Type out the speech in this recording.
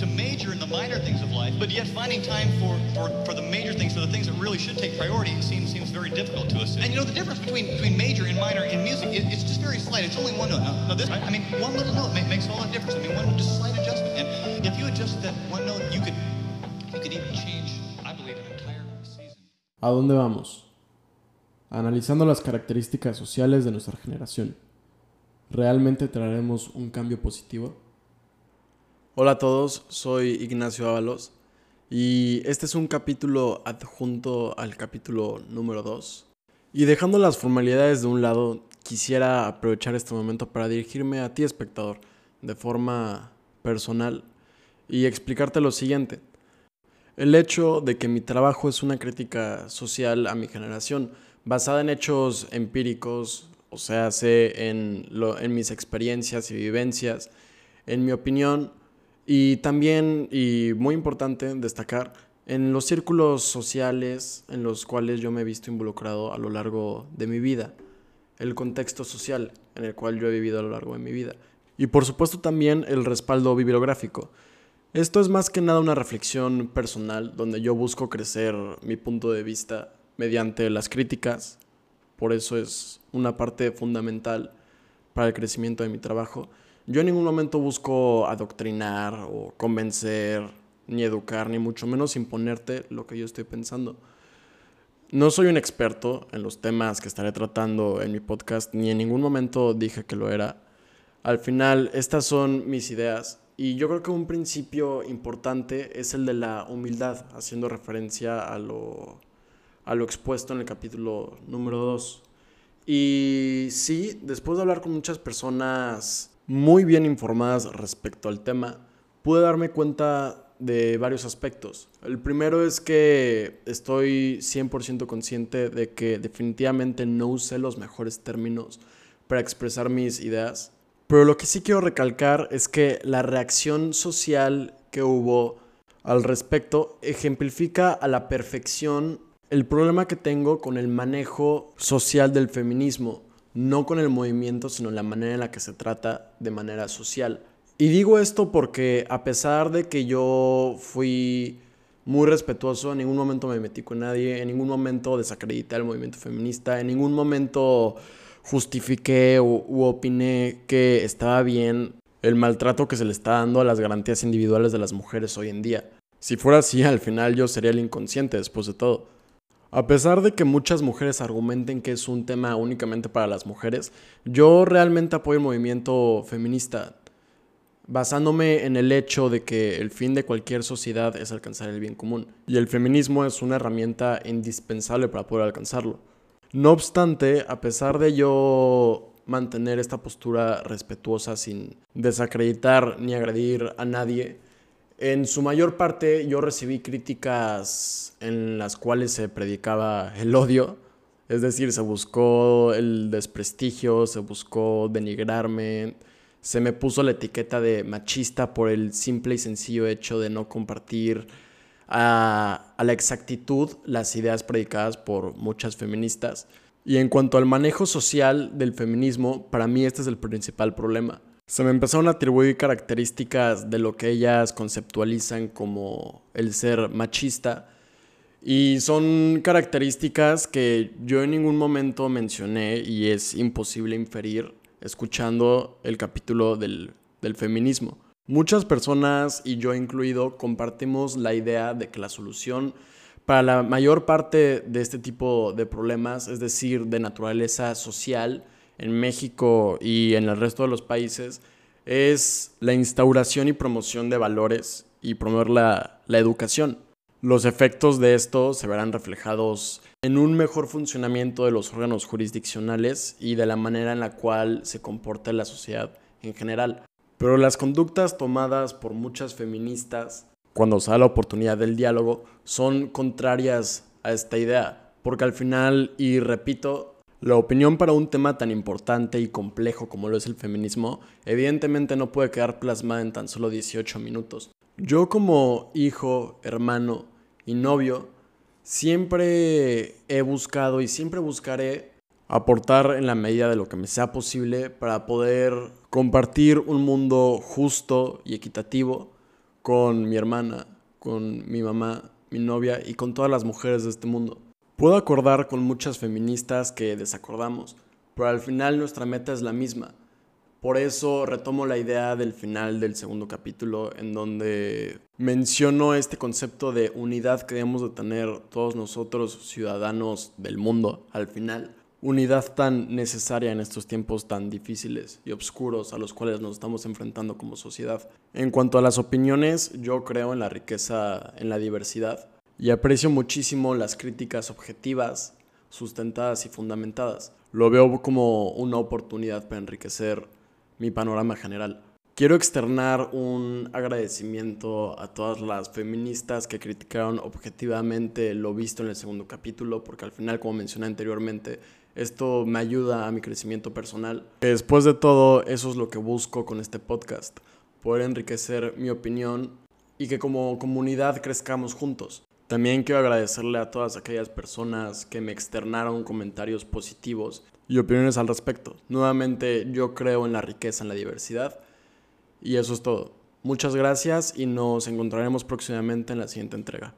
to major in the minor things of life, but yet finding time for, for, for the major things, for the things that really should take priority, seems seems very difficult to us. And you know, the difference between between major and minor in music, it, it's just very slight. It's only one note. Now, now this, I, mean, one little note make, makes all the difference. I mean, one just slight adjustment, and if you adjust that one note, you could you could even change, I believe, an entire season. ¿A dónde vamos? Analizando las características sociales de nuestra generación, ¿realmente traeremos un cambio positivo? Hola a todos, soy Ignacio Ábalos y este es un capítulo adjunto al capítulo número 2. Y dejando las formalidades de un lado, quisiera aprovechar este momento para dirigirme a ti, espectador, de forma personal y explicarte lo siguiente. El hecho de que mi trabajo es una crítica social a mi generación, basada en hechos empíricos, o sea, sé en, mis experiencias y vivencias, en mi opinión, y también, y muy importante destacar, en los círculos sociales en los cuales yo me he visto involucrado a lo largo de mi vida, el contexto social en el cual yo he vivido a lo largo de mi vida. Y por supuesto también el respaldo bibliográfico. Esto es más que nada una reflexión personal donde yo busco crecer mi punto de vista mediante las críticas. Por eso es una parte fundamental para el crecimiento de mi trabajo. Yo en ningún momento busco adoctrinar o convencer, ni educar, ni mucho menos imponerte lo que yo estoy pensando. No soy un experto en los temas que estaré tratando en mi podcast, ni en ningún momento dije que lo era. Al final, estas son mis ideas y yo creo que un principio importante es el de la humildad, haciendo referencia a lo, a lo expuesto en el capítulo número 2. Y sí, después de hablar con muchas personas muy bien informadas respecto al tema, pude darme cuenta de varios aspectos. El primero es que estoy 100% consciente de que definitivamente no usé los mejores términos para expresar mis ideas pero lo que sí quiero recalcar es que la reacción social que hubo al respecto ejemplifica a la perfección el problema que tengo con el manejo social del feminismo, no con el movimiento, sino la manera en la que se trata de manera social. Y digo esto porque a pesar de que yo fui muy respetuoso, en ningún momento me metí con nadie, en ningún momento desacredité al movimiento feminista, en ningún momento justifiqué u, opiné que estaba bien el maltrato que se le está dando a las garantías individuales de las mujeres hoy en día. Si fuera así, al final yo sería el inconsciente después de todo. A pesar de que muchas mujeres argumenten que es un tema únicamente para las mujeres, yo realmente apoyo el movimiento feminista, basándome en el hecho de que el fin de cualquier sociedad es alcanzar el bien común, y el feminismo es una herramienta indispensable para poder alcanzarlo. No obstante, a pesar de yo mantener esta postura respetuosa sin desacreditar ni agredir a nadie, en su mayor parte yo recibí críticas en las cuales se predicaba el odio, es decir, se buscó el desprestigio, se buscó denigrarme, se me puso la etiqueta de machista por el simple y sencillo hecho de no compartir a, la exactitud las ideas predicadas por muchas feministas. Y en cuanto al manejo social del feminismo, para mí este es el principal problema. Se me empezaron a atribuir características de lo que ellas conceptualizan como el ser machista. Y son características que yo en ningún momento mencioné y es imposible inferir escuchando el capítulo del, del feminismo. Muchas personas, y yo incluido, compartimos la idea de que la solución para la mayor parte de este tipo de problemas, es decir, de naturaleza social en México y en el resto de los países, es la instauración y promoción de valores y promover la, la educación. Los efectos de esto se verán reflejados en un mejor funcionamiento de los órganos jurisdiccionales y de la manera en la cual se comporta la sociedad en general. Pero las conductas tomadas por muchas feministas cuando se da la oportunidad del diálogo son contrarias a esta idea, porque al final, y repito, la opinión para un tema tan importante y complejo como lo es el feminismo, evidentemente no puede quedar plasmada en tan solo 18 minutos. Yo como hijo, hermano y novio, siempre he buscado y siempre buscaré aportar en la medida de lo que me sea posible para poder compartir un mundo justo y equitativo con mi hermana, con mi mamá, mi novia y con todas las mujeres de este mundo. Puedo acordar con muchas feministas que desacordamos, pero al final nuestra meta es la misma. Por eso retomo la idea del final del segundo capítulo en donde menciono este concepto de unidad que debemos de tener todos nosotros ciudadanos del mundo al final unidad tan necesaria en estos tiempos tan difíciles y oscuros a los cuales nos estamos enfrentando como sociedad. En cuanto a las opiniones, yo creo en la riqueza, en la diversidad, y aprecio muchísimo las críticas objetivas, sustentadas y fundamentadas. Lo veo como una oportunidad para enriquecer mi panorama general. Quiero externar un agradecimiento a todas las feministas que criticaron objetivamente lo visto en el segundo capítulo, porque al final, como mencioné anteriormente, esto me ayuda a mi crecimiento personal. Después de todo, eso es lo que busco con este podcast, poder enriquecer mi opinión y que como comunidad crezcamos juntos. También quiero agradecerle a todas aquellas personas que me externaron comentarios positivos y opiniones al respecto. Nuevamente, yo creo en la riqueza, en la diversidad. Y eso es todo. Muchas gracias y nos encontraremos próximamente en la siguiente entrega.